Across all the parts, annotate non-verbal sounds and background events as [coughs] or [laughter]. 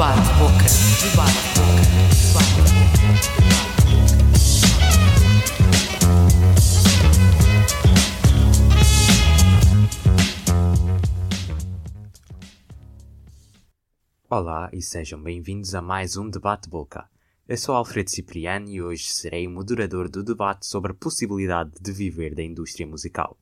Debate Boca. Debate Boca. Debate Olá e sejam bem-vindos a mais um Debate Boca. Eu sou Alfredo Cipriano e hoje serei o moderador do debate sobre a possibilidade de viver da indústria musical.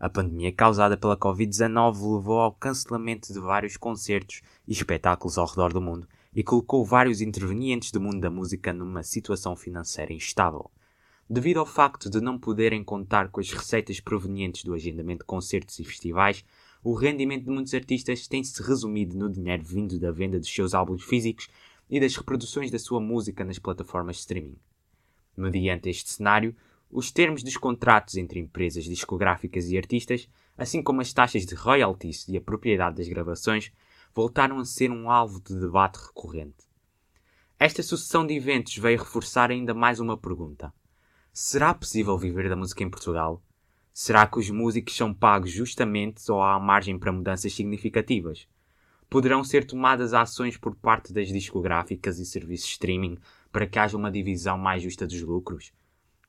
A pandemia causada pela Covid-19 levou ao cancelamento de vários concertos e espetáculos ao redor do mundo e colocou vários intervenientes do mundo da música numa situação financeira instável. Devido ao facto de não poderem contar com as receitas provenientes do agendamento de concertos e festivais, o rendimento de muitos artistas tem-se resumido no dinheiro vindo da venda dos seus álbuns físicos e das reproduções da sua música nas plataformas de streaming. Mediante este cenário, os termos dos contratos entre empresas discográficas e artistas, assim como as taxas de royalties e a propriedade das gravações, voltaram a ser um alvo de debate recorrente. Esta sucessão de eventos veio reforçar ainda mais uma pergunta: será possível viver da música em Portugal? Será que os músicos são pagos justamente ou há margem para mudanças significativas? Poderão ser tomadas ações por parte das discográficas e serviços de streaming para que haja uma divisão mais justa dos lucros?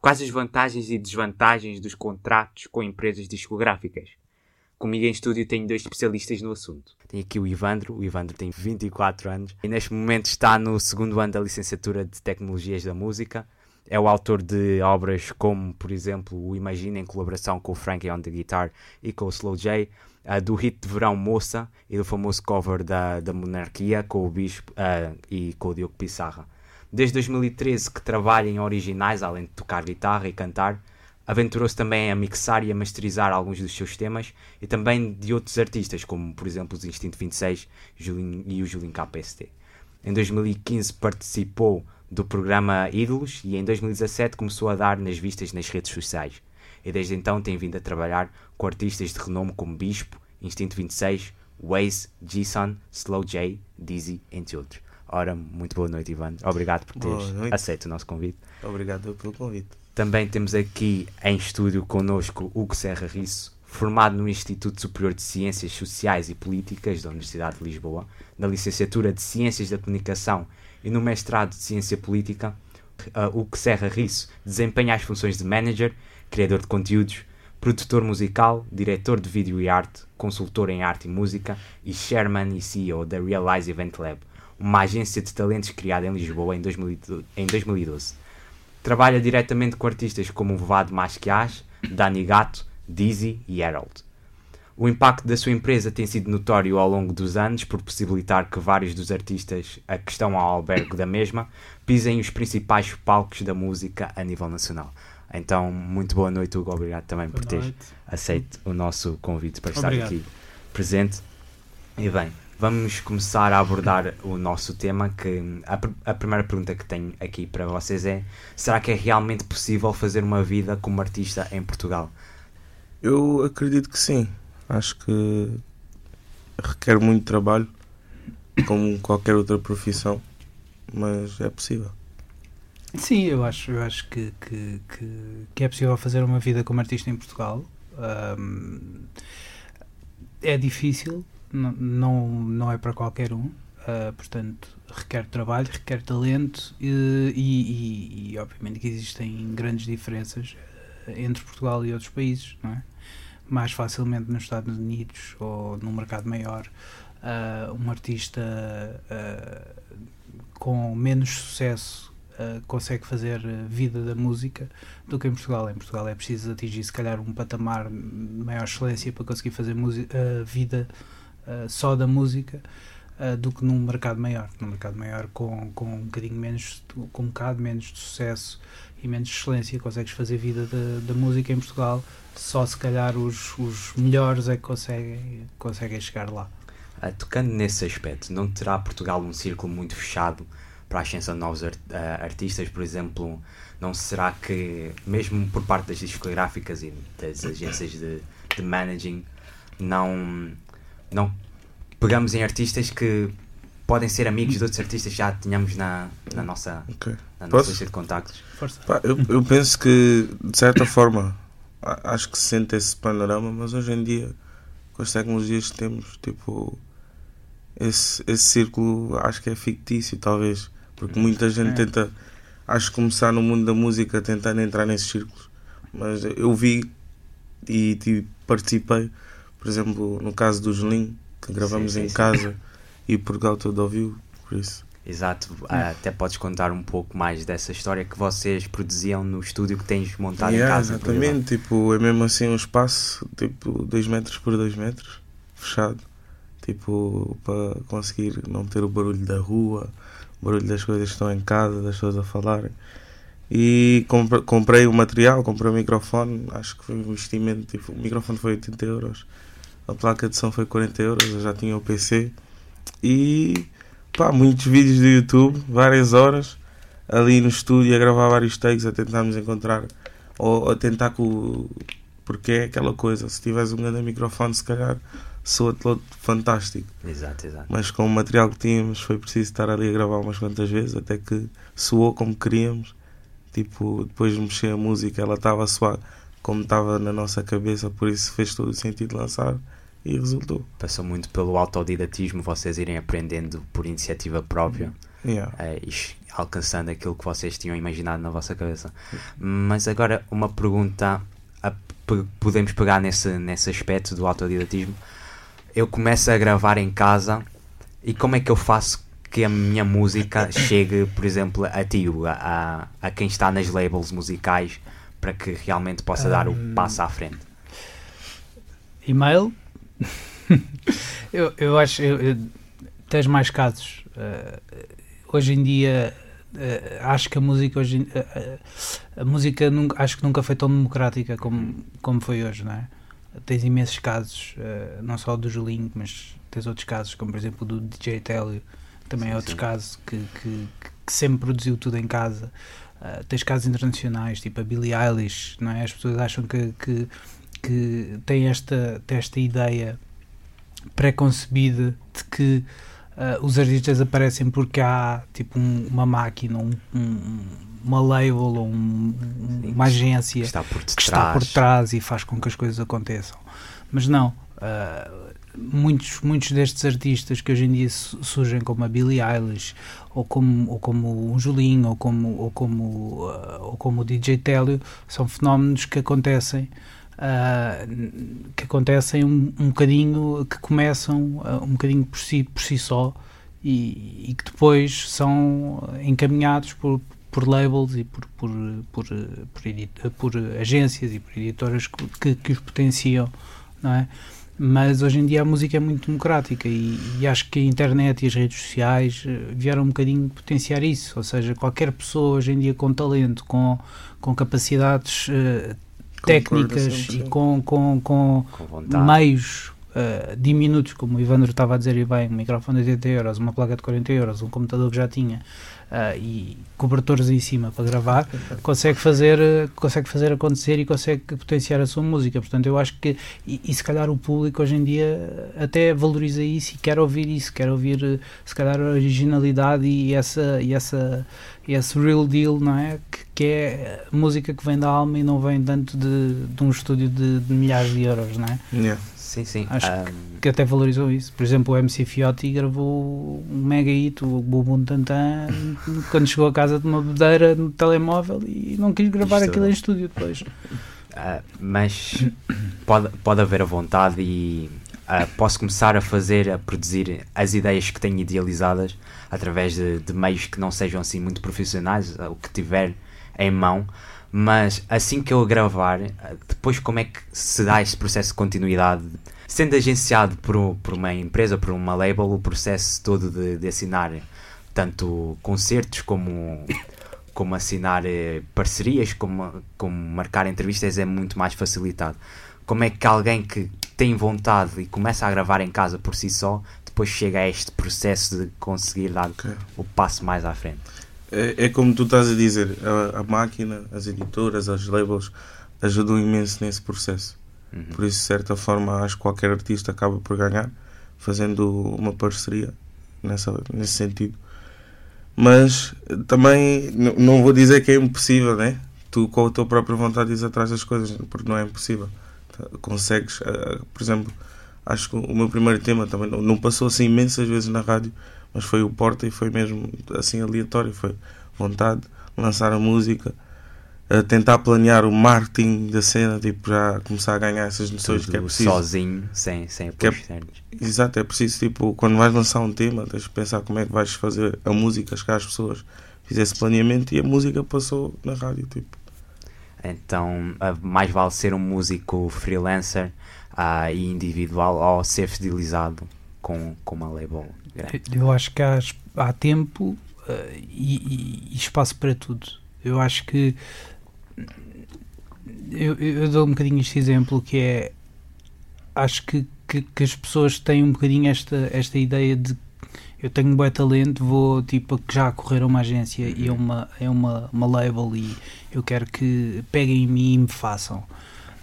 Quais as vantagens e desvantagens dos contratos com empresas discográficas? Comigo em estúdio tenho dois especialistas no assunto. Tenho aqui o Ivandro, o Ivandro tem 24 anos e neste momento está no segundo ano da licenciatura de Tecnologias da Música. É o autor de obras como, por exemplo, o Imagina em colaboração com o Frankie on the Guitar e com o Slow J, uh, do hit de verão Moça e do famoso cover da, da Monarquia com o Bispo uh, e com o Diogo Pissarra. Desde 2013 que trabalha em originais, além de tocar guitarra e cantar, aventurou-se também a mixar e a masterizar alguns dos seus temas e também de outros artistas, como por exemplo os Instinto 26 e o Julinho KPST. Em 2015 participou do programa Ídolos e em 2017 começou a dar nas vistas nas redes sociais. E desde então tem vindo a trabalhar com artistas de renome como Bispo, Instinto 26, Waze, G-Sun, Slow J, Dizzy, entre outros. Ora, muito boa noite, Ivan. Obrigado por teres aceito o nosso convite. Obrigado pelo convite. Também temos aqui em estúdio connosco Hugo Serra Risso, formado no Instituto Superior de Ciências Sociais e Políticas da Universidade de Lisboa, na licenciatura de Ciências da Comunicação e no mestrado de Ciência Política. Uh, Hugo Serra Risso desempenha as funções de manager, criador de conteúdos, produtor musical, diretor de vídeo e arte, consultor em arte e música e chairman e CEO da Realize Event Lab, uma agência de talentos criada em Lisboa em 2012. Trabalha diretamente com artistas como Vado Masquias, Dani Gato, Dizzy e Harold. O impacto da sua empresa tem sido notório ao longo dos anos por possibilitar que vários dos artistas a que estão ao albergue da mesma pisem os principais palcos da música a nível nacional. Então, muito boa noite, Hugo. Obrigado também boa por teres aceito o nosso convite para Obrigado. estar aqui presente. E bem, vamos começar a abordar o nosso tema. Que a, a, primeira pergunta que tenho aqui para vocês é: será que é realmente possível fazer uma vida como artista em Portugal? Eu acredito que sim. Acho que requer muito trabalho, como qualquer outra profissão, mas é possível. Sim, eu acho, eu acho que, que, que, que é possível fazer uma vida como artista em Portugal. Um, é difícil, não, não é para qualquer um, uh, portanto, requer trabalho, requer talento e, e, e, obviamente que existem grandes diferenças entre Portugal e outros países, não é? Mais facilmente nos Estados Unidos ou num mercado maior, uh, um artista uh, com menos sucesso uh, consegue fazer vida da música do que em Portugal. Em Portugal é preciso atingir, se calhar, um patamar de maior excelência para conseguir fazer vida só da música. Uh, do que num mercado maior. Num mercado maior com, com um bocadinho menos, com um bocado menos de sucesso e menos excelência, consegues fazer vida da música em Portugal, só se calhar os, os melhores é que conseguem, conseguem chegar lá. Uh, tocando nesse aspecto, não terá Portugal um círculo muito fechado para a ascensão de novos art uh, artistas, por exemplo, não será que, mesmo por parte das discográficas e das agências de, de managing, não, não pegamos em artistas que podem ser amigos de outros artistas que já tínhamos na, na nossa, okay. na nossa lista de contactos. Pá, eu, eu penso que, de certa forma, acho que se sente esse panorama, mas hoje em dia, com as tecnologias que temos, tipo, esse, esse círculo acho que é fictício, talvez. Porque muita gente É. tenta, acho que começar no mundo da música tentando entrar nesses círculos. Mas eu vi e tipo, participei, por exemplo, no caso do Julinho, que gravamos Sim, sim, em sim. casa e Portugal todo ouviu, por isso. Exato, ah, até podes contar um pouco mais dessa história que vocês produziam no estúdio que tens montado Yeah, em casa. exatamente, tipo, é mesmo assim um espaço tipo 2 metros por 2 metros, fechado, tipo, para conseguir não ter o barulho da rua, o barulho das coisas que estão em casa, das pessoas a falarem. E compre- comprei o material, comprei o microfone, acho que foi um investimento, tipo, o microfone foi 80 euros, a placa de som foi 40 euros, eu já tinha o PC e pá, muitos vídeos do YouTube, várias horas ali no estúdio a gravar vários takes, a tentarmos encontrar ou a tentar com porque é aquela coisa, se tiveres um grande microfone se calhar soa-te logo fantástico. Exato, exato. Mas com o material que tínhamos foi preciso estar ali a gravar umas quantas vezes até que soou como queríamos. Tipo, depois de mexer a música, ela estava a soar como estava na nossa cabeça, por isso fez todo o sentido lançar e resultou. Passou muito pelo autodidatismo, vocês irem aprendendo por iniciativa própria. Yeah. eh, e alcançando aquilo que vocês tinham imaginado na vossa cabeça. Mas agora, uma pergunta: a- podemos pegar nesse, nesse aspecto do autodidatismo? Eu começo a gravar em casa e como é que eu faço que a minha música [coughs] chegue, por exemplo, a ti, a, a, a quem está nas labels musicais, para que realmente possa dar o Hum. passo à frente? E-mail. [laughs] eu, eu acho. Eu, eu- tens mais casos. Eh, hoje em dia. eh, acho que a música hoje em- eh, a música nunca, acho que nunca foi tão democrática como, como foi hoje, não é? Tens imensos casos, não só do Julinho, mas tens outros casos, como por exemplo o do DJ Télio, também Sim, é outro sim. caso que, que, que sempre produziu tudo em casa. Eh, tens casos internacionais, tipo a Billie Eilish, não é? As pessoas acham que, que, que tem esta, esta ideia pré-concebida de que ah, os artistas aparecem porque há tipo um- uma máquina, um- um- uma label ou um- uma agência Está por que está por detrás. trás e faz com que as coisas aconteçam. Mas não, ah, muitos, muitos destes artistas que hoje em dia su- surgem como a Billie Eilish ou como, ou como um Julinho ou como, ou como, ah, ou como o DJ Télio são fenómenos que acontecem ah, que acontecem um, um bocadinho que começam ah, um bocadinho por si, por si só e, e que depois são encaminhados por, por labels e por, por, por, por, por agências e por editoras que, que os potenciam, não é? Mas hoje em dia a música é muito democrática e, e acho que a internet e as redes sociais eh, vieram um bocadinho potenciar isso. Ou seja, qualquer pessoa hoje em dia com talento, com, com capacidades Concordo técnicas 100%. e com, com, com Com meios eh, diminutos, como o Ivandro estava a dizer e bem, um microfone de 80 euros, uma placa de 40 euros, um computador que já tinha eh, e cobertores em cima para gravar, consegue fazer, eh, consegue fazer acontecer e consegue potenciar a sua música. Portanto, eu acho que, e, e se calhar o público hoje em dia até valoriza isso e quer ouvir isso, quer ouvir eh, se calhar a originalidade e essa, e essa esse real deal, não é? Que, que é música que vem da alma e não vem tanto de, de um estúdio de, de milhares de euros, não é? Yeah. Sim, sim. Acho Ahm, que até valorizou isso. Por exemplo, o MC Fiotti gravou um mega hit, o Bubum Tantan, quando chegou a casa de uma bedeira no telemóvel e não quis gravar Isto- aquilo em estúdio depois. Ah, mas pode, pode haver a vontade e ah, posso começar a fazer, a produzir as ideias que tenho idealizadas através de, de meios que não sejam assim muito profissionais, ah, o que tiver em mão. Mas assim que eu gravar, depois como é que se dá este processo de continuidade? Sendo agenciado por, por uma empresa, por uma label, o processo todo de, de assinar tanto concertos como como assinar eh, parcerias, como, como marcar entrevistas é muito mais facilitado. Como é que alguém que tem vontade e começa a gravar em casa por si só, depois chega a este processo de conseguir dar Ok. o passo mais à frente? É, é como tu estás a dizer, a, a máquina, as editoras, as labels ajudam imenso nesse processo. Uhum. Por isso, de certa forma, acho que qualquer artista acaba por ganhar fazendo uma parceria nessa, nesse sentido. Mas também não vou dizer que é impossível, né? Tu, com a tua própria vontade, ires atrás das coisas, porque não é impossível. Tá? Consegues, eh, por exemplo, acho que o meu primeiro tema também não, não passou assim imensas vezes na rádio, mas foi o Porta e foi mesmo assim aleatório. Foi vontade de lançar a música, a tentar planear o marketing da cena, tipo, já começar a ganhar essas noções Tudo que é preciso. sozinho, sem, sem é- apoios externos. Exato, é preciso, tipo, quando vais lançar um tema, tens de pensar como é que vais fazer a música chegar às pessoas. Fiz esse planeamento e a música passou na rádio, tipo. Então, mais vale ser um músico freelancer ah, e individual ou ser fidelizado com, com uma label grande. Eu acho que há, há tempo eh, e, e- espaço para tudo. Eu acho que eu, eu dou um bocadinho este exemplo que é acho que, que, que as pessoas têm um bocadinho esta, esta ideia de eu tenho um bom talento, vou tipo já correr a uma agência e a uma, é uma, uma label e eu quero que peguem em mim e me façam.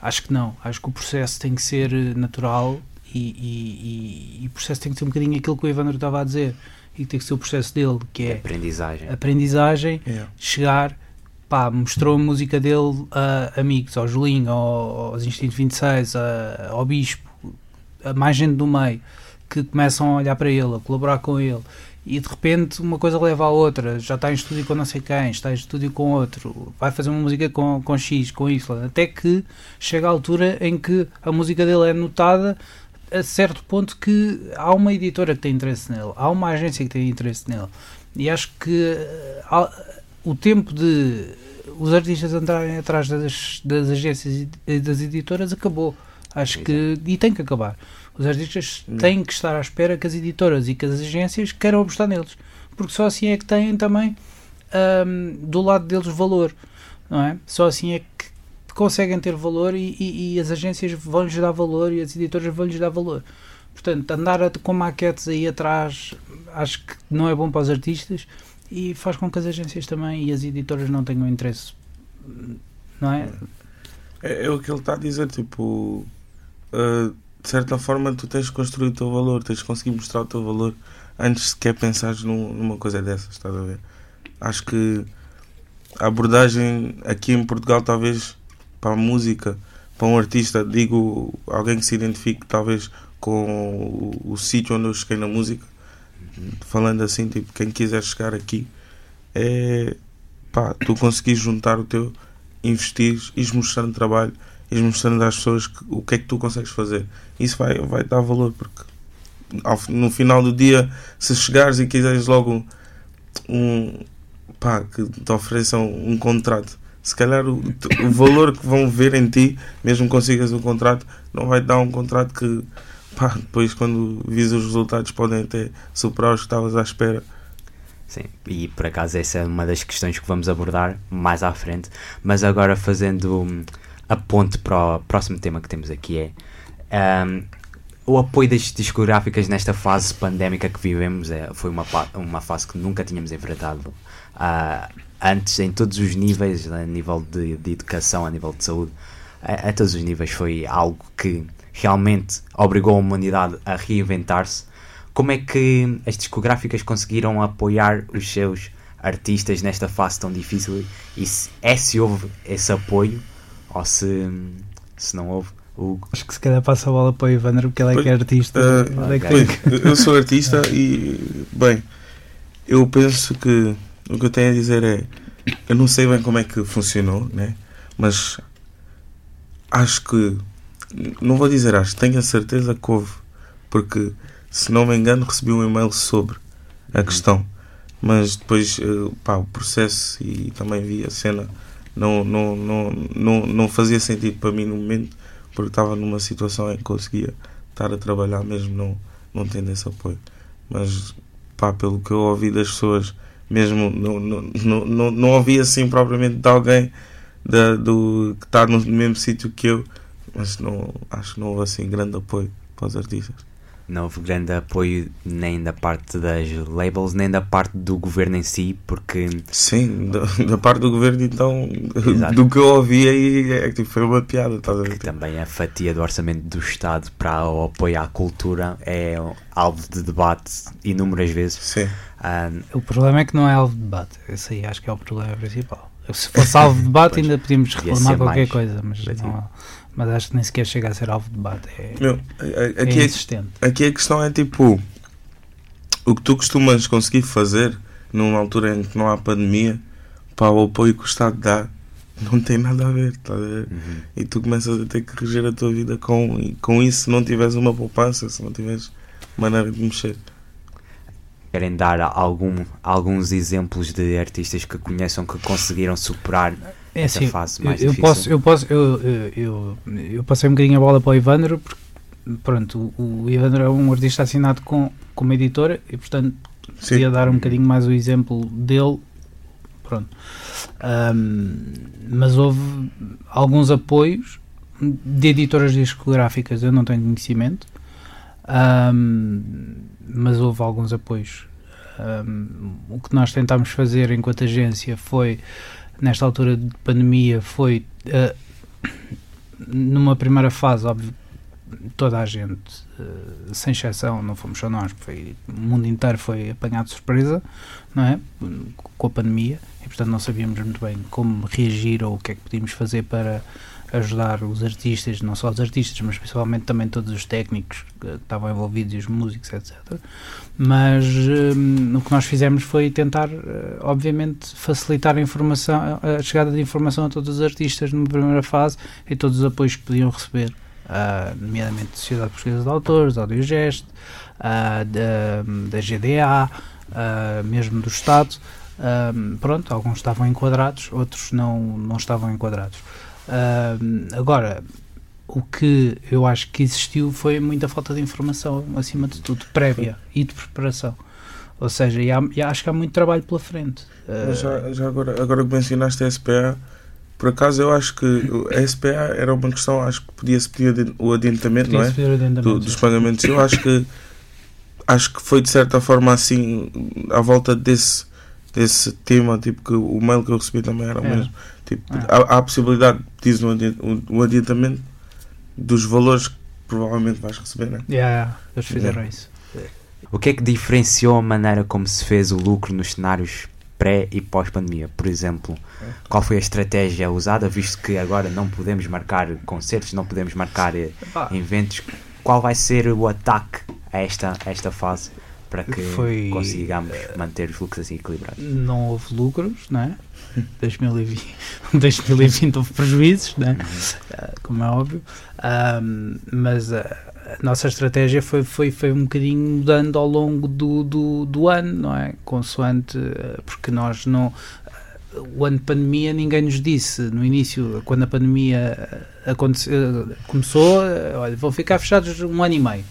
Acho que não. Acho que o processo tem que ser eh, natural e, e, e- e o processo tem que ser um bocadinho aquilo que o Evandro estava a dizer e tem que ser o processo dele, que é Aprendizagem. aprendizagem, Yeah. chegar, pá, mostrou a música dele a amigos, ao Julinho, ao- aos Instinto 26, a- ao Bispo, a mais gente do meio que começam a olhar para ele, a colaborar com ele. E de repente uma coisa leva à outra, já está em estúdio com não sei quem, está em estúdio com outro, vai fazer uma música com, com X, com Y, até que chega a altura em que a música dele é notada a certo ponto que há uma editora que tem interesse nele, há uma agência que tem interesse nele. E acho que eh, há- o tempo de os artistas entrarem atrás das, das agências e das editoras acabou. Acho que. E tem que acabar. Os artistas Hum. têm que estar à espera que as editoras e que as agências queiram apostar neles. Porque só assim é que têm também ahm, do lado deles valor. Não é? Só assim é que conseguem ter valor e, e- e as agências vão-lhes dar valor e as editoras vão-lhes dar valor. Portanto, andar com maquetes aí atrás acho que não é bom para os artistas e faz com que as agências também e as editoras não tenham interesse. Não é? É, é o que ele está a dizer, tipo, uh, de certa forma tu tens de construir o teu valor, tens de conseguir mostrar o teu valor antes sequer pensares num- numa coisa dessas, estás a ver? Acho que a abordagem aqui em Portugal, talvez para a música, para um artista, digo alguém que se identifique talvez com o, o sítio onde eu cheguei na música, falando assim, tipo, quem quiser chegar aqui, é pá, tu conseguires juntar o teu investir, ires mostrando trabalho, ires mostrando às pessoas que- o que é que tu consegues fazer. Isso vai, vai dar valor, porque ao- no final do dia, se chegares e quiseres logo um pá, que te ofereçam um contrato, se calhar o, o valor que vão ver em ti, mesmo consigas o contrato, não vai dar um contrato que pá, depois quando vis os resultados podem até superar os que estavas à espera. Sim, e por acaso essa é uma das questões que vamos abordar mais à frente, mas agora fazendo hum, a ponte para o próximo tema que temos aqui é hum, o apoio das discográficas nesta fase pandémica que vivemos é, foi uma, uma fase que nunca tínhamos enfrentado ah, antes em todos os níveis, a nível de, de educação, a nível de saúde, a, a todos os níveis foi algo que realmente obrigou a humanidade a reinventar-se como é que as discográficas conseguiram apoiar os seus artistas nesta fase tão difícil e se, é se houve esse apoio ou se, se não houve Hugo, Acho que se calhar passa a bola para o Evandro porque ele é que é artista. ah, Ele é que ok. tem Bem, eu sou artista e, bem, eu penso que o que eu tenho a dizer é: eu não sei bem como é que funcionou, né? Mas acho que, não vou dizer acho, tenho a certeza que houve, porque se não me engano, recebi um e-mail sobre a questão, mas depois eh, pá, o processo e também vi a cena não, não, não, não, não fazia sentido para mim no momento, porque estava numa situação em que conseguia estar a trabalhar mesmo não, não tendo esse apoio. Mas pá, pelo que eu ouvi das pessoas, mesmo não, não, não, não, ouvi assim propriamente de alguém da, do, que está no mesmo sítio que eu, mas não, acho que não houve assim grande apoio para os artistas. Não houve grande apoio nem da parte das labels nem da parte do governo em si porque Sim, da, da parte do governo, então, Exato. do que eu ouvi aí, é que tipo, foi uma piada, estás a ver? que também a fatia do orçamento do Estado para o apoio à cultura é alvo de debate inúmeras vezes Sim, Ah, O problema é que não é alvo de debate. Esse aí acho que é o problema principal. Se fosse alvo de debate, [laughs] ainda podíamos reclamar qualquer mais coisa, mas, não, mas acho que nem sequer chega a ser alvo de debate. É, Meu, é aqui, é, insistente. aqui a questão é tipo: o que tu costumas conseguir fazer numa altura em que não há pandemia, para o apoio que o Estado dá, não tem nada a ver. Tá a ver? Uhum. E tu começas a ter que reger a tua vida com, com isso se não tiveres uma poupança, se não tiveres maneira de mexer. Querem dar algum, alguns exemplos de artistas que conheçam que conseguiram superar É essa assim, fase eu, mais eu difícil? posso, eu posso, eu, eu, eu, eu passei um bocadinho a bola para o Ivandro, porque pronto, o, o Ivandro é um artista assinado com, com uma editora e portanto Sim. podia dar um bocadinho mais o exemplo dele. Pronto. Ahm, mas houve alguns apoios de editoras discográficas, eu não tenho conhecimento, Ahm, mas houve alguns apoios. Ahm, o que nós tentámos fazer enquanto agência foi, nesta altura de pandemia, foi ah, numa primeira fase, óbvio, toda a gente, eh, sem exceção, não fomos só nós, foi, o mundo inteiro foi apanhado de surpresa, não é? Com a pandemia, e portanto não sabíamos muito bem como reagir ou o que é que podíamos fazer para ajudar os artistas, não só os artistas, mas principalmente também todos os técnicos que estavam envolvidos e os músicos, etc. Mas hum, o que nós fizemos foi tentar, eh, obviamente, facilitar a informação, a chegada de informação a todos os artistas numa primeira fase e todos os apoios que podiam receber, ah, nomeadamente da Sociedade Portuguesa de Autores, Audiogest, ah, da, da GDA, ah, mesmo do Estado. Ah, pronto, alguns estavam enquadrados, outros não, não estavam enquadrados. Ah, agora, o que eu acho que existiu foi muita falta de informação, acima de tudo, prévia e de preparação. Ou seja, e há- e acho que há muito trabalho pela frente. Ah, Mas já, já agora, agora que mencionaste a SPA, por acaso eu acho que o- a SPA era uma questão, acho que podia-se pedir o adiantamento, não é? pedir adiantamento, Do- dos pagamentos. Eu acho que acho que foi de certa forma assim à volta desse desse tema, tipo que o mail que eu recebi também era o Era. mesmo. Tipo, É. há, há a possibilidade de pedir um um- um adiantamento dos valores que provavelmente vais receber, né? Yeah, yeah, eles fizeram isso. O que é que diferenciou a maneira como se fez o lucro nos cenários pré e pós-pandemia? Por exemplo, qual foi a estratégia usada, visto que agora não podemos marcar concertos, não podemos marcar eh, Epá, eventos? Qual vai ser o ataque a esta, a esta fase para que Foi- consigamos manter os fluxos assim equilibrados? não houve lucros, não é? [laughs] 2020, 2020 [laughs] houve prejuízos, não é? Ah, como é óbvio. Ahm, mas a, a nossa estratégia foi, foi, foi um bocadinho mudando ao longo do, do, do ano, não é? Consoante, ah, porque nós não. ah, O ano de pandemia, ninguém nos disse no início, quando a pandemia ah, aconteceu, começou, ah, olha, vão ficar fechados um ano e meio.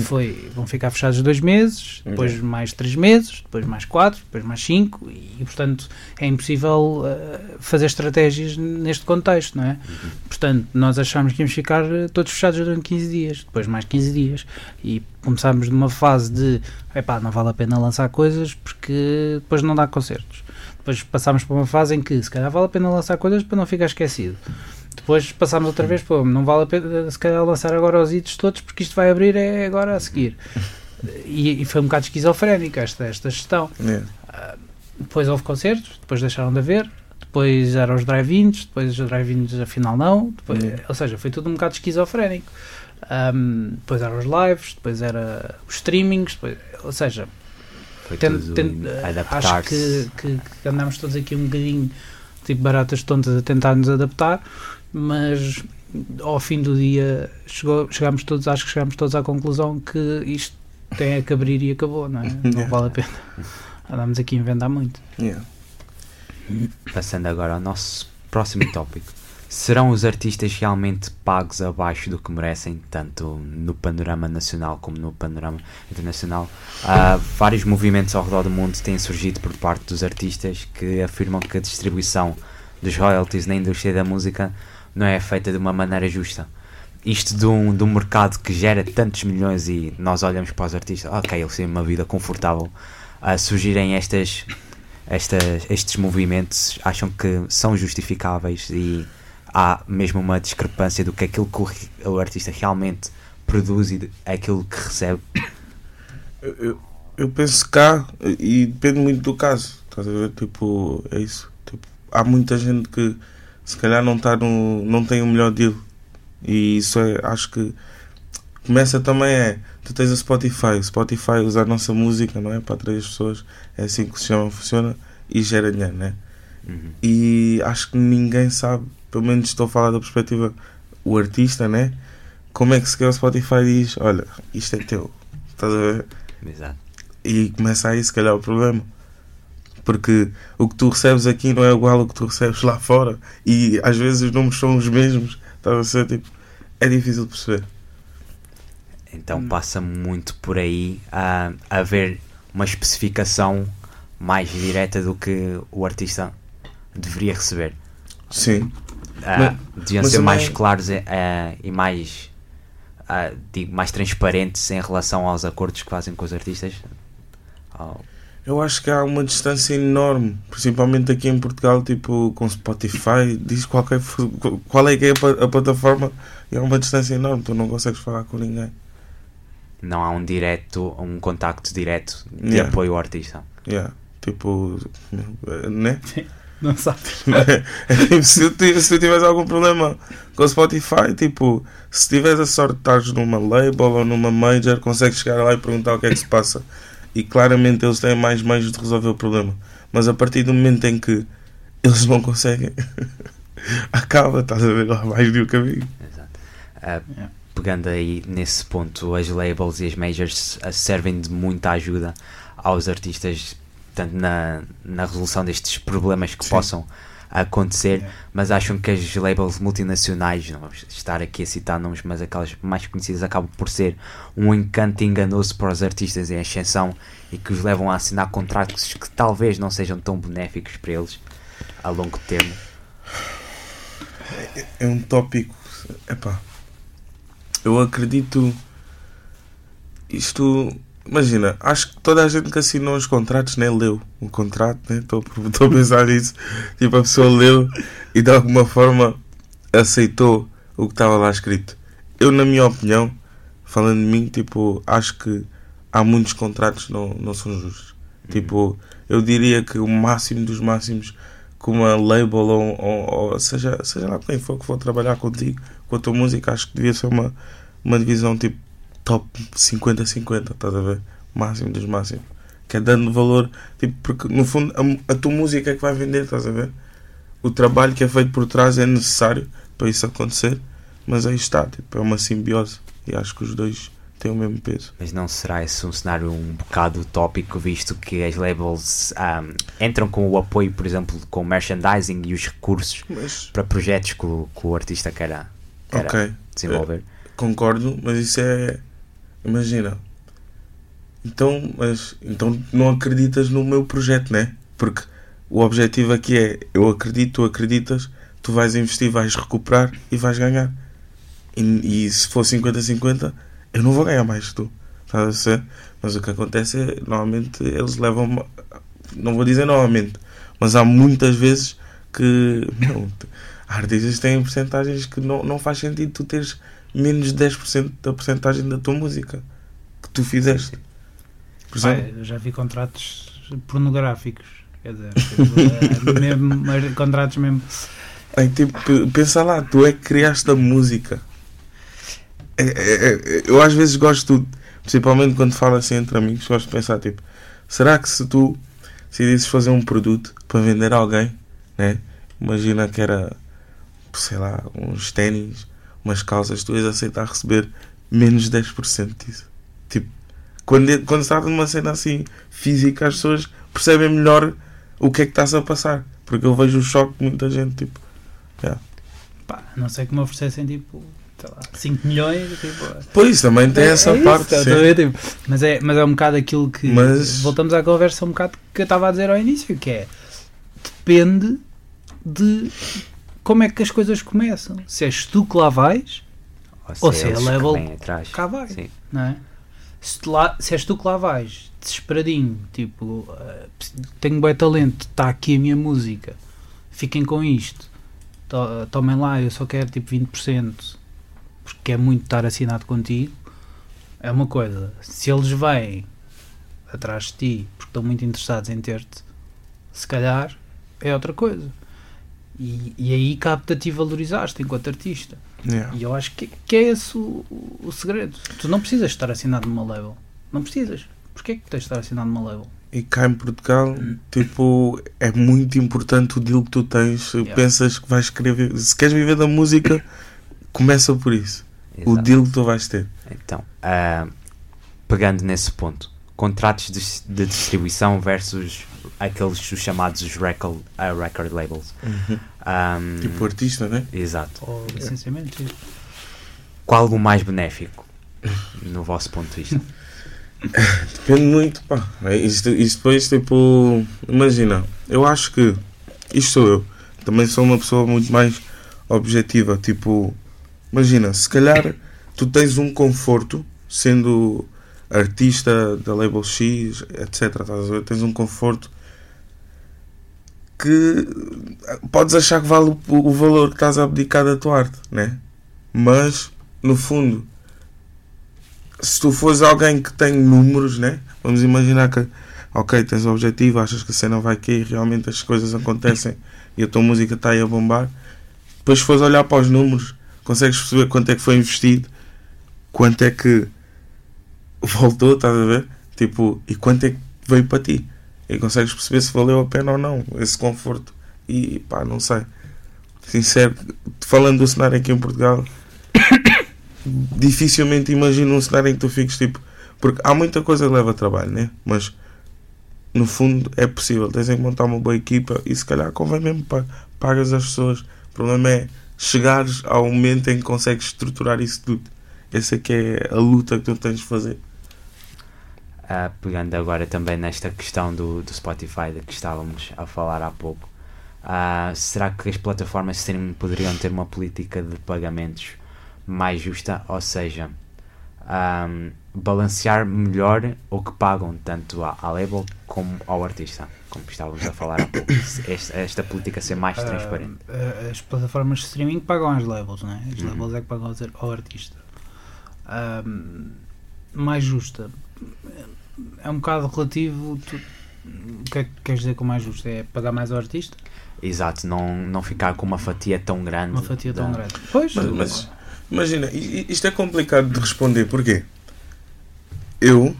Foi, vão ficar fechados dois meses, depois Ok. mais três meses, depois mais quatro, depois mais cinco, e portanto é impossível uh, fazer estratégias neste contexto, não é? Portanto, nós achámos que íamos ficar uh, todos fechados durante 15 dias, depois mais 15 dias, e começámos numa fase de epá, não vale a pena lançar coisas porque depois não dá concertos. Depois passámos para uma fase em que se calhar vale a pena lançar coisas para não ficar esquecido. Depois passámos outra vez, pô, não vale a pena se calhar lançar agora os hits todos porque isto vai abrir é agora a seguir. E, e foi um bocado esquizofrénica esta, esta gestão. É. Depois houve concertos, depois deixaram de haver, depois eram os drive-ins, depois os drive-ins afinal não, depois, Hum. ou seja, foi tudo um bocado esquizofrénico. Ahm, depois eram os lives, depois era os streamings, depois- ou seja, Foi ten- tudo ten- acho que, que, que andamos todos aqui um bocadinho tipo baratas tontas a tentar nos adaptar, mas ao fim do dia chegou, chegámos todos, acho que chegámos todos à conclusão que isto tem a que abrir e acabou, não é? Não Yeah. vale a pena. Andamos aqui a inventar muito. Yeah. Passando agora ao nosso próximo tópico. Serão os artistas realmente pagos abaixo do que merecem, tanto no panorama nacional como no panorama internacional? Há vários movimentos ao redor do mundo têm surgido por parte dos artistas que afirmam que a distribuição dos royalties na indústria da música não é feita de uma maneira justa. Isto de um, de um mercado que gera tantos milhões e nós olhamos para os artistas, ok, eles têm uma vida confortável, a surgirem estas estas, estes movimentos acham que são justificáveis e há mesmo uma discrepância do que aquilo que o, artista realmente produz e de- aquilo que recebe. Eu, eu- eu penso cá e depende muito do caso. Estás a ver? Tipo, é isso. Tipo, há muita gente que se calhar não, tá no, não tem o melhor deal. E isso é, acho que começa também é, tu tens a Spotify, o Spotify usa a nossa música, não é? Para atrair as pessoas, é assim que o sistema funciona e gera dinheiro, não é? Uhum. E acho que ninguém sabe, pelo menos estou a falar da perspectiva, o artista, né? Como é que se quer o Spotify diz, olha, isto é teu, estás a ver? Exato. E começa aí se calhar o problema. Porque o que tu recebes aqui não é igual ao que tu recebes lá fora. E às vezes os números são os mesmos. Estás a ser tipo. É difícil de perceber. Então passa muito por aí a haver uma especificação mais direta do que o artista deveria receber. Sim. Ah, deviam mas ser mais também- claros eh, e mais ah, digo, mais transparentes em relação aos acordos que fazem com os artistas. Oh, Eu acho que há uma distância enorme, principalmente aqui em Portugal, tipo com Spotify, diz qualquer qual é que é a plataforma e há uma distância enorme, tu não consegues falar com ninguém. não há um direto, um contacto direto de Yeah. apoio ao artista. Yeah. Tipo, né? [laughs] Não sabe. [laughs] É tipo, se, tu, ti- se tu tiveres algum problema com o Spotify, tipo, se tiveres a sorte de estares numa label ou numa major, consegues chegar lá e perguntar o que é que se passa. E claramente eles têm mais meios de resolver o problema. Mas a partir do momento em que eles não conseguem, [laughs] acaba, estás a ver lá mais de um caminho. Exato. Yeah. Pegando aí nesse ponto, as labels e as majors ah, servem de muita ajuda aos artistas, tanto na, na resolução destes problemas que Sim. possam acontecer, Yeah. mas acham que as labels multinacionais, não vamos estar aqui a citar nomes, mas aquelas mais conhecidas acabam por ser um encanto enganoso para os artistas em ascensão e que os levam a assinar contratos que talvez não sejam tão benéficos para eles a longo termo. É um tópico. Epá. Eu acredito. Isto. Imagina, acho que toda a gente que assinou os contratos nem leu o contrato, né? Estou a- pensar nisso. Tipo, a pessoa leu e de alguma forma aceitou o que estava lá escrito. Eu, na minha opinião, falando de mim, tipo, acho que há muitos contratos que não, não são justos. Tipo, eu diria que o máximo dos máximos que uma label ou, ou, ou seja, seja lá quem for que for trabalhar contigo, com a tua música, acho que devia ser uma, uma divisão tipo top 50-50, estás a ver? Máximo dos máximos. Que é dando valor, tipo, porque no fundo a, a tua música é que vai vender, estás a ver? O trabalho que é feito por trás é necessário para isso acontecer, mas aí está, tipo, é uma simbiose e acho que os dois têm o mesmo peso. Mas não será esse um cenário um bocado utópico, visto que as labels ahm, entram com o apoio, por exemplo, com o merchandising e os recursos Mas, para projetos que o, que o artista queira, queira ok, desenvolver? concordo, mas isso é. Imagina. Então, mas então não acreditas no meu projeto, né? Porque o objetivo aqui é eu acredito, tu acreditas, tu vais investir, vais recuperar e vais ganhar. E, e se for 50-50, eu não vou ganhar mais que tu. Estás a? Mas o que acontece é, normalmente, eles levam. Não vou dizer novamente, mas há muitas vezes que. Meu, artistas têm porcentagens que não, não faz sentido tu teres menos de 10% da porcentagem da tua música que tu fizeste. Por exemplo, eu já vi contratos pornográficos. Quer dizer, é, [laughs] mesmo, mas contratos mesmo. Aí, tipo, pensa lá, tu é que criaste a música. É- é- é- eu às vezes gosto, principalmente quando falo assim entre amigos, gosto de pensar tipo, será que se tu decidisses fazer um produto para vender a alguém, né? Imagina que era, sei lá, uns ténis, umas calças, tu ias aceitar receber menos de 10% disso. Tipo, quando, quando se trata de uma cena assim física, as pessoas percebem melhor o que é que estás a passar. Porque eu vejo o choque de muita gente, tipo, Pá, a não sei que me oferecessem tipo, sei lá, 5 milhões. Tipo, Pois, também tem É- essa é isso, parte. ver, tipo, mas, é, mas é um bocado aquilo que. Mas- Voltamos à conversa um bocado que eu estava a dizer ao início, que é depende de como é que as coisas começam. Se és tu que lá vais, Ou se seja, eles que level- atrás. cá vai. Sim. não é? Se, lá, se és tu que lá vais, desesperadinho, tipo, eh, tenho bom talento, está aqui a minha música, fiquem com isto, to- tomem lá, eu só quero tipo 20%, porque é muito estar assinado contigo, é uma coisa. Se eles vêm atrás de ti porque estão muito interessados em ter-te, se calhar é outra coisa. E, e aí cabe-te a ti valorizaste enquanto artista. Yeah. E eu acho que, que é esse o, o- o segredo. Tu não precisas estar assinado numa label. Não precisas. Porquê que tens de estar assinado numa label? E cá em Portugal, tipo, é muito importante o deal que tu tens. Yeah. Pensas que vais querer viver. Se queres viver da música, começa por isso. O Exato. deal que tu vais ter. Então, ah, pegando nesse ponto, contratos de, de distribuição versus aqueles os chamados os record, ah, record labels. Ahm, Tipo artista, né? Exato. Ou licenciamento? Qual o mais benéfico, no vosso ponto de vista? [laughs] Depende muito, pá. É, Isto, isto depois, tipo, imagina, eu acho que, isto sou eu, também sou uma pessoa muito mais objetiva. Tipo, imagina, se calhar tu tens um conforto sendo artista da label X, etc. Tens um conforto que podes achar que vale o, o valor que estás a abdicar da tua arte, né? Mas, no fundo, se tu fores alguém que tem números, né? Vamos imaginar que, ok, tens o objetivo, achas que a cena vai cair, realmente as coisas acontecem e a tua música está aí a bombar. Depois, se fores olhar para os números, consegues perceber quanto é que foi investido, quanto é que voltou, estás a ver? Tipo, e quanto é que veio para ti. E consegues perceber se valeu a pena ou não esse conforto. E pá, não sei. Sincero, falando do cenário aqui em Portugal, [coughs] dificilmente imagino um cenário em que tu fiques tipo. Porque há muita coisa que leva trabalho, né? Mas no fundo é possível. Tens em montar uma boa equipa e se calhar convém mesmo pa pagas as pessoas. O problema é chegares ao momento em que consegues estruturar isso tudo. Essa é que é a luta que tu tens de fazer. Ah, pegando agora também nesta questão do, do Spotify de que estávamos a falar há pouco, ah, será que as plataformas teriam- poderiam ter uma política de pagamentos mais justa? Ou seja, ahm, balancear melhor o que pagam tanto à, à label como ao artista, como estávamos a falar há pouco. Esta, esta política ser mais transparente. Ah, ah, as plataformas de streaming pagam as labels, não é? As Uhum. labels é que pagam ao- artista. Ah, mais justa. É um bocado relativo. tu- o que é que queres dizer com mais justa? É pagar mais ao artista? Exato, não, não ficar com uma fatia tão grande. Uma fatia tão da- grande. Pois, Mas, mas, imagina, isto é complicado de responder. Porquê? Eu,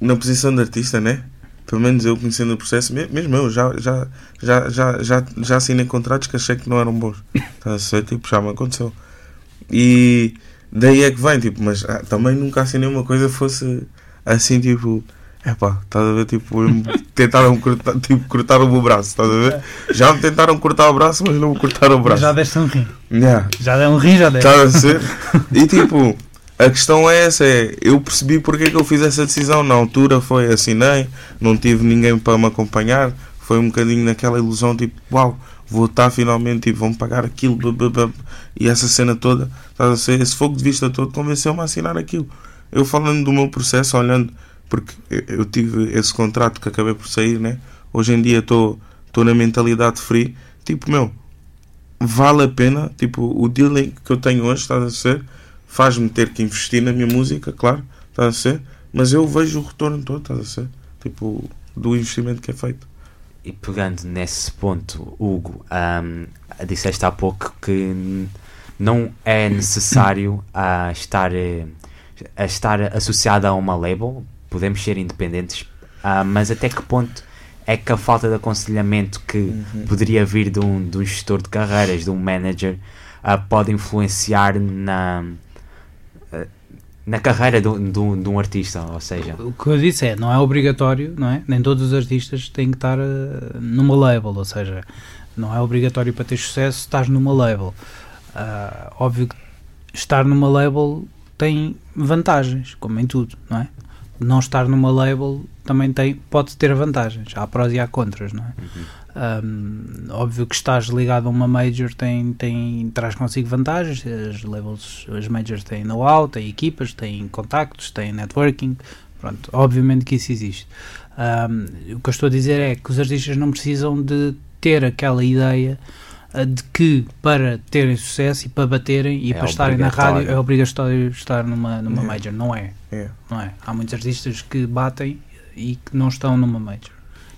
na posição de artista, né? Pelo menos eu conhecendo o processo, me- mesmo eu já, já, já, já, já, já assinei contratos que achei que não eram bons. Estás [laughs] a ser? Tipo, já me aconteceu. E daí é que vem, tipo, mas ah, também nunca assinei uma coisa que fosse assim, tipo. É pá, estás a ver? Tipo, [laughs] tentaram cortar, tipo, cortar o meu braço, estás a ver? Já me tentaram cortar o braço, mas não me cortaram o braço. já deste um rim. Yeah. Já deu um rim, já deste. Está a ser? [laughs] E tipo, a questão é essa: é, eu percebi porque é que eu fiz essa decisão. Na altura foi assinei, não tive ninguém para me acompanhar. Foi um bocadinho naquela ilusão, tipo, uau, vou estar finalmente, tipo, vão pagar aquilo, blá, blá, blá. e essa cena toda, estás a ser? Esse fogo de vista todo convenceu-me a assinar aquilo. Eu falando do meu processo, olhando, porque eu- tive esse contrato que acabei por sair, né? Hoje em dia estou na mentalidade free, tipo, meu, vale a pena, tipo, o dealing que eu tenho hoje, estás a ser, faz-me ter que investir na minha música, claro, estás a ser, mas eu vejo o retorno todo, estás a ser, tipo, do investimento que é feito. E pegando nesse ponto, Hugo, ahm, disseste há pouco que não é necessário ah, estar, eh, a estar associado a uma label, podemos ser independentes, ah, mas até que ponto é que a falta de aconselhamento que poderia vir de um, de um gestor de carreiras, de um manager, ah, pode influenciar na, ah, na carreira de, um- de um- de um artista? Ou seja, O que eu disse é, não é obrigatório, não é? Nem todos os artistas têm que estar numa label, ou seja, não é obrigatório para ter sucesso estás numa label. Ah, óbvio que estar numa label tem vantagens, como em tudo, não é? Não estar numa label também tem, pode ter vantagens, há prós e há contras, não é? Um, óbvio que estás ligado a uma major tem, tem, traz consigo vantagens, as labels, as majors têm know-how, têm equipas, têm contactos, têm networking, pronto, obviamente que isso existe. Um, o que eu estou a dizer é que os artistas não precisam de ter aquela ideia de que para terem sucesso e para baterem e É para estarem na rádio é obrigatório estar numa, numa É. major, não é, É. não é. Há muitos artistas que batem e que não estão numa major.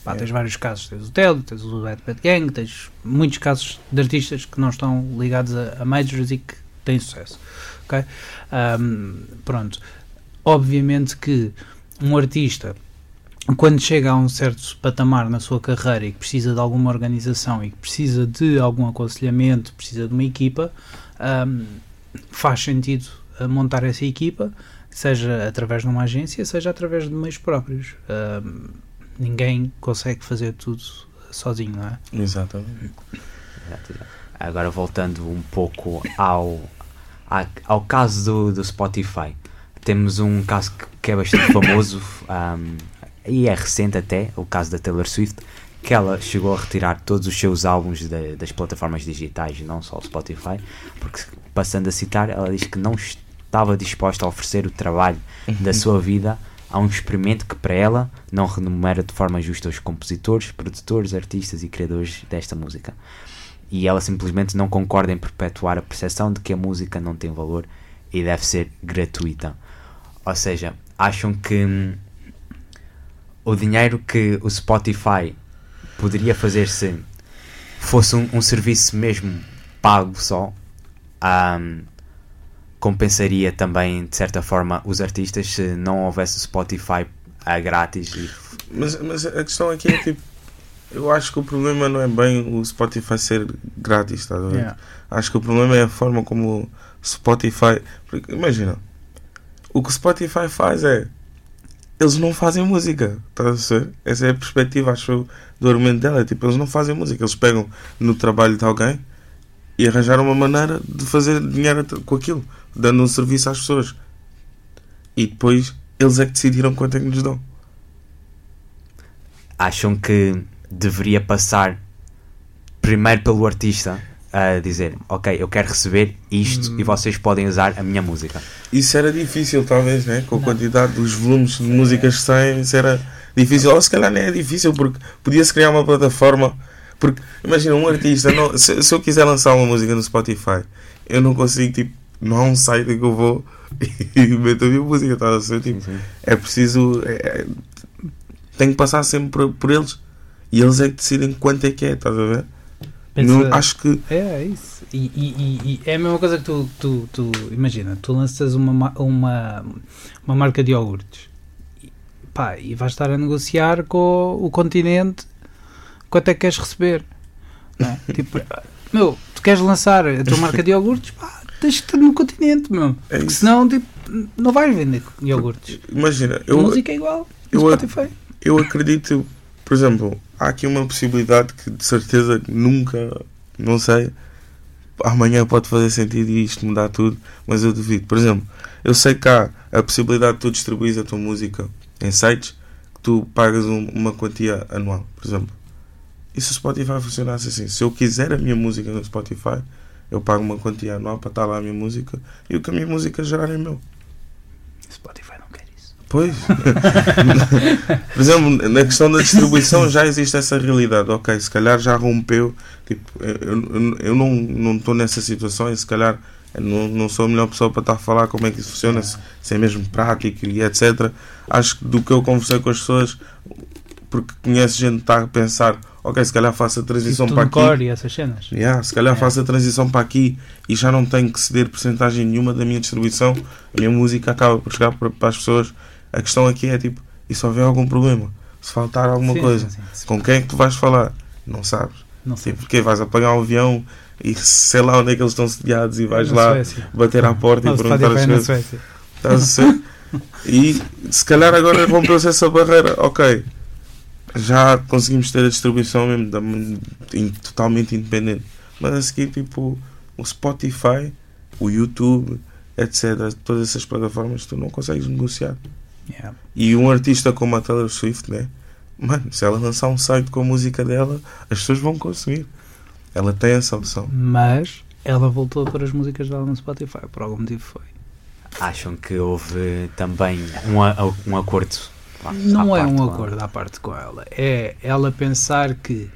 Pá, É. Tens vários casos, tens o Tel, tens o Bad Bad Gang, tens muitos casos de artistas que não estão ligados a, a majors e que têm sucesso. ok? Ahm, pronto. Obviamente que um artista, quando chega a um certo patamar na sua carreira e que precisa de alguma organização e que precisa de algum aconselhamento, precisa de uma equipa, ahm, faz sentido a montar essa equipa, seja através de uma agência, seja através de meios próprios. Ahm, ninguém consegue fazer tudo sozinho, não é? Exatamente. Exato, exato. Agora voltando um pouco ao, ao caso do, do Spotify. Temos um caso que, que é bastante famoso um, e é recente até, o caso da Taylor Swift, que ela chegou a retirar todos os seus álbuns da- das plataformas digitais, não só o Spotify, porque passando a citar, ela diz que não estava disposta a oferecer o trabalho da sua [laughs] vida a um experimento que para ela não remunera de forma justa os compositores, produtores, artistas e criadores desta música. E ela simplesmente não concorda em perpetuar a percepção de que a música não tem valor e deve ser gratuita. Ou seja, acham que hum, o dinheiro que o Spotify poderia fazer se fosse um, um serviço mesmo pago só, hum, compensaria também de certa forma os artistas se não houvesse o Spotify a grátis e Mas, mas a questão aqui é tipo. Eu acho que o problema não é bem o Spotify ser grátis, estás a ver? Yeah. Acho que o problema é a forma como o Spotify. Porque, imagina, o que o Spotify faz é. Eles não fazem música, estás a ver? Essa é a perspectiva, acho eu, do argumento dela. É tipo, eles não fazem música, eles pegam no trabalho de alguém e arranjaram uma maneira de fazer dinheiro com aquilo, dando um serviço às pessoas. E depois eles é que decidiram quanto é que nos dão. acham que deveria passar primeiro pelo artista a dizer, ok, eu quero receber isto e vocês podem usar a minha música. Isso era difícil, talvez, né? Com a quantidade dos volumes de músicas que saem, isso era difícil. Ou se calhar nem é difícil, porque podia-se criar uma plataforma. Porque, imagina, um artista, não, se, se eu quiser lançar uma música no Spotify, eu não consigo, tipo, não há um site que eu vou [laughs] e meto a minha música, tá a ser, tipo, é preciso. é- é- tem que passar sempre por, por eles e eles é que decidem quanto é que é, estás a ver? Pensa- Não, acho que. É, é isso. E, e- e- é a mesma coisa que tu, tu, tu imagina, tu lanças uma, ma- uma, uma marca de iogurtes e, pá, e vais estar a negociar com o continente quanto é que queres receber. Não é? [laughs] tipo, meu, tu queres lançar a tua marca de iogurtes, pá, tens que estar no continente, meu. É Porque isso. senão tipo, não vais vender iogurtes. Imagina, a eu, música é igual. eu- eu acredito, por exemplo, há aqui uma possibilidade que de certeza nunca, não sei, amanhã pode fazer sentido e isto mudar tudo, mas eu duvido. Por exemplo, eu sei que há a possibilidade de tu distribuires a tua música em sites que tu pagas um- uma quantia anual, por exemplo. E se o Spotify funcionasse assim? Se eu quiser a minha música no Spotify, eu pago uma quantia anual para estar lá a minha música e o que a minha música gerar é meu. Spotify. Pois. [laughs] Por exemplo, na questão da distribuição já existe essa realidade. Ok, se calhar já rompeu. Tipo, eu, eu, não estou nessa situação e se calhar não, não sou a melhor pessoa para estar a falar como é que isso funciona, se, se é mesmo prático e etc. Acho que do que eu conversei com as pessoas, porque conheço gente que está a pensar, ok, se calhar faço a transição Tipo, para aqui. core e essas cenas. Yeah, se calhar É. faço a transição para aqui e já não tenho que ceder porcentagem nenhuma da minha distribuição, a minha música acaba por chegar para, para as pessoas. A questão aqui é tipo, e se houver algum problema? Se faltar alguma Sim, coisa, sim, sim. com quem é que tu vais falar? Não sabes. Não sei. Tipo, porque vais apagar um avião e sei lá onde é que eles estão sediados e vais Na lá Suécia. bater à porta e O perguntar as coisas. Estás a ser? [laughs] E se calhar agora rompeu-se essa barreira. Ok, já conseguimos ter a distribuição mesmo da- in- totalmente independente. Mas a seguir, tipo, o Spotify, o YouTube, etc., todas essas plataformas, tu não consegues negociar. Yeah. E um artista como a Taylor Swift, né? Mano, se ela lançar um site com a música dela, as pessoas vão consumir. Ela tem essa opção. Mas ela voltou para as músicas dela no Spotify, por algum motivo foi. Acham que houve também um, a- um acordo? Não é parte um acordo à parte com ela, é ela pensar que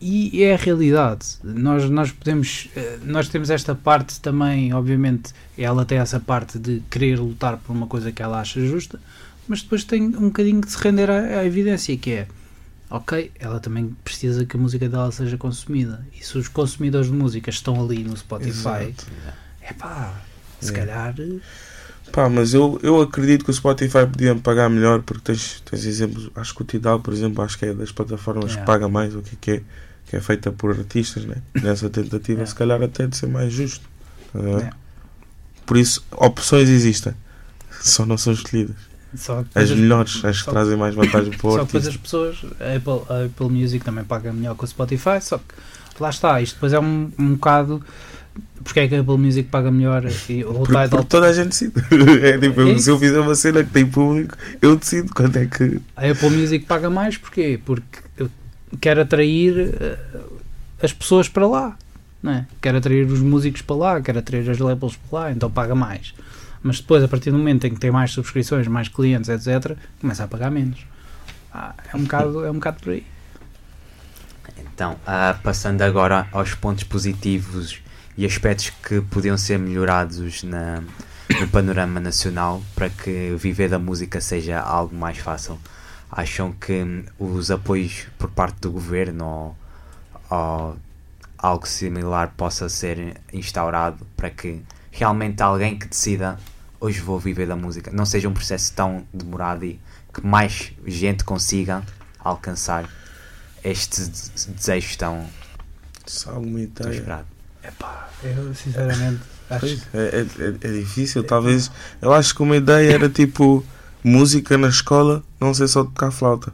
e é a realidade. Nós, nós podemos, eh, nós temos esta parte também, obviamente, ela tem essa parte de querer lutar por uma coisa que ela acha justa, mas depois tem um bocadinho de se render à, à evidência, que é ok, ela também precisa que a música dela seja consumida. E se os consumidores de música estão ali no Spotify, é pá, se É. calhar. Pá, mas eu, eu acredito que o Spotify podia me pagar melhor porque tens, tens exemplos, acho que o Tidal, por exemplo, acho que é das plataformas Yeah. que paga mais, o que é que é, que é feita por artistas, né? Nessa tentativa, Yeah. se calhar até de ser mais justo. tá? Yeah. Por isso, opções existem, [laughs] só não são escolhidas. Só As melhores, as que trazem mais vantagem para o Só que depois as pessoas, a Apple, a Apple Music também paga melhor que o Spotify, só que lá está, isto depois é um, um bocado. Porque é que a Apple Music paga melhor e o Porque, Tidal porque toda a gente decide. [laughs] É tipo, É se eu fizer uma cena que tem público, eu decido quando é que. A Apple Music paga mais porquê? Porque eu quero atrair eh, as pessoas para lá, não é? Quero atrair os músicos para lá, quero atrair as labels para lá, então paga mais. Mas depois, a partir do momento em que tem mais subscrições, mais clientes, etc., começa a pagar menos. Ah, é, um bocado, é um bocado por aí. Então, ah, passando agora aos pontos positivos e aspectos que podiam ser melhorados na, no panorama nacional para que viver da música seja algo mais fácil. Acham que os apoios por parte do governo ou, ou algo similar possa ser instaurado para que realmente alguém que decida hoje vou viver da música não seja um processo tão demorado e que mais gente consiga alcançar este de- desejo tão, Se alguma tão ideia. esperado. Epá, eu sinceramente acho é, é, é- é difícil, talvez. Eu acho que uma ideia era tipo música na escola, não sei só tocar flauta.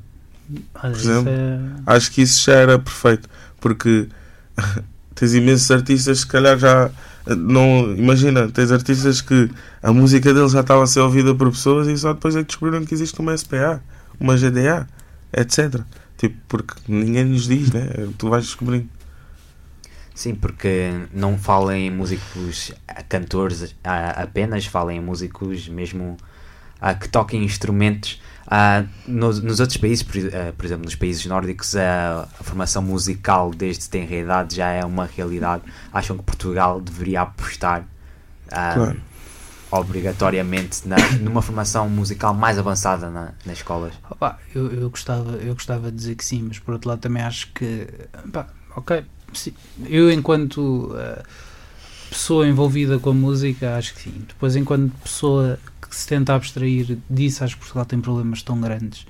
olha, por exemplo, é- Acho que isso já era perfeito, porque [laughs] tens imensos artistas, se calhar já não. Imagina, tens artistas que a música deles já estava a ser ouvida por pessoas e só depois é que descobriram que existe uma SPA, uma GDA, etc. Tipo, porque ninguém nos diz, né? Tu vais descobrindo. Sim, porque não falem em músicos cantores apenas, falem em músicos mesmo ah, que toquem instrumentos. Ah, nos, nos outros países, por, ah, por exemplo, nos países nórdicos, a, a formação musical desde tenra idade já é uma realidade. Acham que Portugal deveria apostar ah, Claro. obrigatoriamente na, numa formação musical mais avançada na- nas escolas. Opa, eu, eu, gostava, eu gostava de dizer que sim, mas por outro lado também acho que, pá, ok. Eu enquanto eh, pessoa envolvida com a música, acho que sim. Depois, enquanto pessoa que se tenta abstrair disso, acho que Portugal tem problemas tão grandes.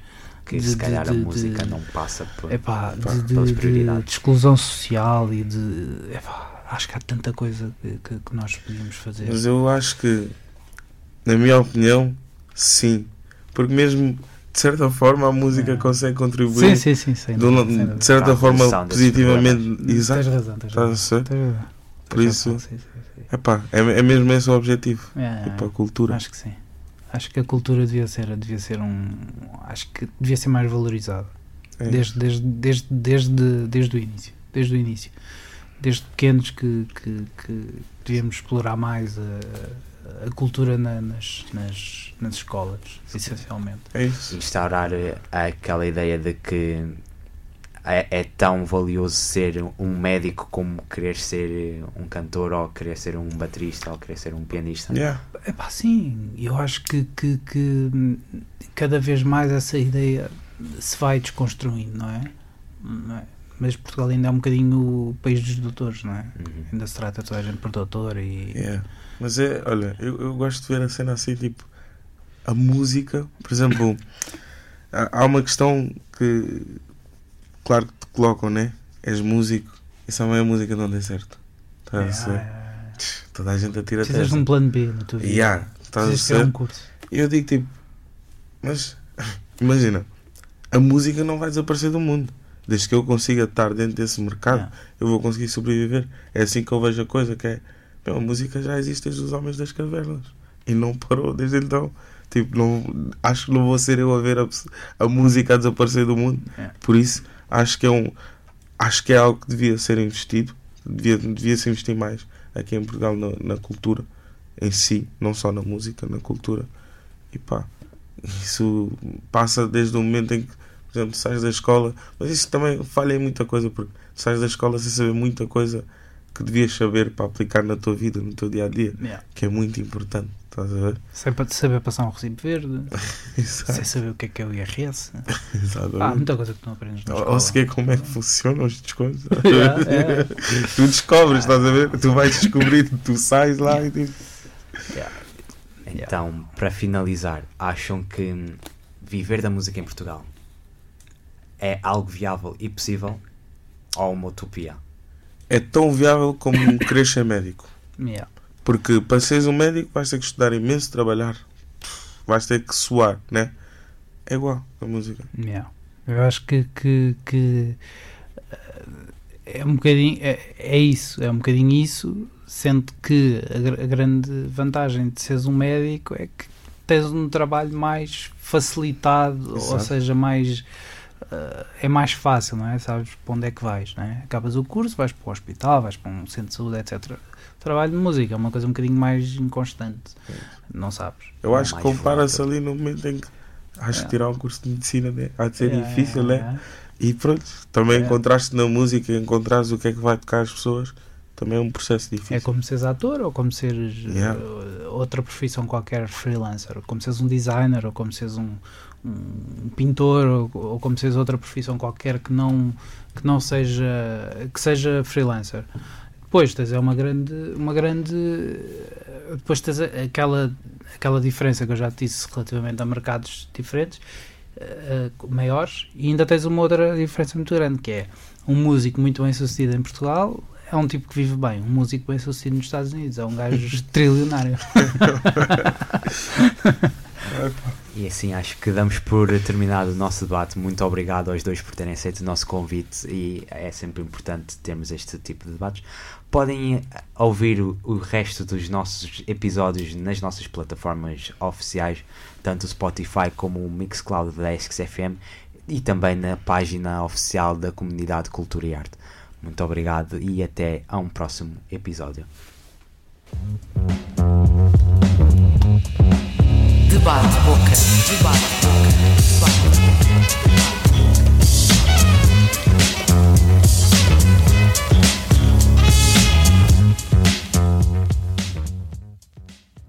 Que De- se de- calhar a de- música de- não passa por. Epá, Pá, de, de, pelas de- prioridades. de exclusão social e de. Epá, acho que há tanta coisa que, que- que nós podíamos fazer. Mas eu acho que, na minha opinião, sim. Porque mesmo de certa forma a música É. consegue contribuir Sim, sim, sim. de, uma- dúvida, de certa a forma desses positivamente. Tens Exato. razão, tens Estás razão. a ser? Tens razão. Por Tens isso, razão, sim, sim. epá, é, é mesmo esse o objetivo. É, Tipo, a cultura. Acho que sim. Acho que a cultura devia ser, devia ser um. Acho que devia ser mais valorizada. É. Desde, desde, desde, desde, desde o início. Desde o início. Desde pequenos que, que, que devíamos explorar mais a, a cultura na- nas, nas, nas escolas, essencialmente. É isso. instaurar eh, aquela ideia de que é, é tão valioso ser um médico como querer ser eh, um cantor ou querer ser um baterista ou querer ser um pianista. Yeah. Epá, sim, eu acho que, que, que hum, cada vez mais essa ideia se vai desconstruindo, não é? Não é? Mas Portugal ainda é um bocadinho o país dos doutores, não é? Uhum. Ainda se trata toda a gente por doutor e. Yeah. Mas é, olha, eu, eu gosto de ver a cena assim, tipo, a música, por exemplo, há, uma questão que, claro que te colocam, né? És músico, isso também é música não dê certo. Estás a É, ser? Toda a gente atira Precisas de um plano B na tua vida. Yeah, estás a ser? um curso. E eu digo tipo, mas [laughs] imagina, a música não vai desaparecer do mundo. Desde que eu consiga estar dentro desse mercado, Yeah. eu vou conseguir sobreviver. É assim que eu vejo a coisa, que é meu, a música já existe desde os homens das cavernas. E não parou desde então. Tipo, não, acho que não vou ser eu a ver a, a música a desaparecer do mundo. Yeah. Por isso, acho que é um acho que é algo que devia ser investido. Devia, devia se investir mais aqui em Portugal na, na cultura em si, não só na música, na cultura. E pá, isso passa desde o momento em que, por exemplo, sais da escola, mas isso também falha em muita coisa, porque sais da escola sem saber muita coisa que devias saber para aplicar na tua vida, no teu dia a dia, Yeah. que é muito importante. Estás a ver? Sem saber passar um recibo verde, [laughs] sem saber o que é que é o IRS. Exatamente. Ah, muita coisa que tu não aprendes na Ou, escola. ou sequer como é que funcionam os descontos. [laughs] Yeah, yeah. tu descobres, estás a ver? Tu vais descobrir, tu sais lá e tipo. Então, para finalizar, acham que viver da música em Portugal é algo viável e possível ou uma utopia? É tão viável como querer ser médico. Yeah. Porque para seres um médico vais ter que estudar imenso, trabalhar, vais ter que suar, né? É igual a música. Yeah. Eu acho que, que, que eh, é um bocadinho é, é isso, é um bocadinho isso, sendo que a, a grande vantagem de seres um médico é que tens um trabalho mais facilitado, ou Exato. seja, mais eh, é mais fácil, não é? Sabes para onde é que vais, não é? Acabas o curso, vais para o hospital, vais para um centro de saúde, etc. O trabalho de música é uma coisa um bocadinho mais inconstante, não sabes? Eu É acho que compara-se ali no momento em que acho que Yeah. tirar um curso de medicina né? há de ser Yeah, difícil, yeah, né? yeah. E pronto, também encontraste na música, encontrares o que é que vai tocar as pessoas, também é um processo É difícil. como seres ator ou como seres Yeah. uh, outra profissão qualquer freelancer, ou como seres um designer ou como seres um, um pintor ou, ou como seres outra profissão qualquer que não que não seja que seja freelancer. Depois tens é uma grande uma grande depois tens aquela aquela diferença que eu já te disse relativamente a mercados diferentes eh, maiores e ainda tens uma outra diferença muito grande que é um músico muito bem sucedido em Portugal é um tipo que vive bem. Um músico bem sucedido nos Estados Unidos é um gajo [laughs] trilionário. E assim acho que damos por terminado o nosso debate. Muito obrigado aos dois por terem aceito o nosso convite e é sempre importante termos este tipo de debates. Podem eh, ouvir o, o resto dos nossos episódios nas nossas plataformas oficiais, tanto o Spotify como o Mixcloud da SXFM e também na página oficial da Comunidade Cultura e Arte. Muito obrigado e até a um próximo episódio. Debate boca, debate boca, debate boca.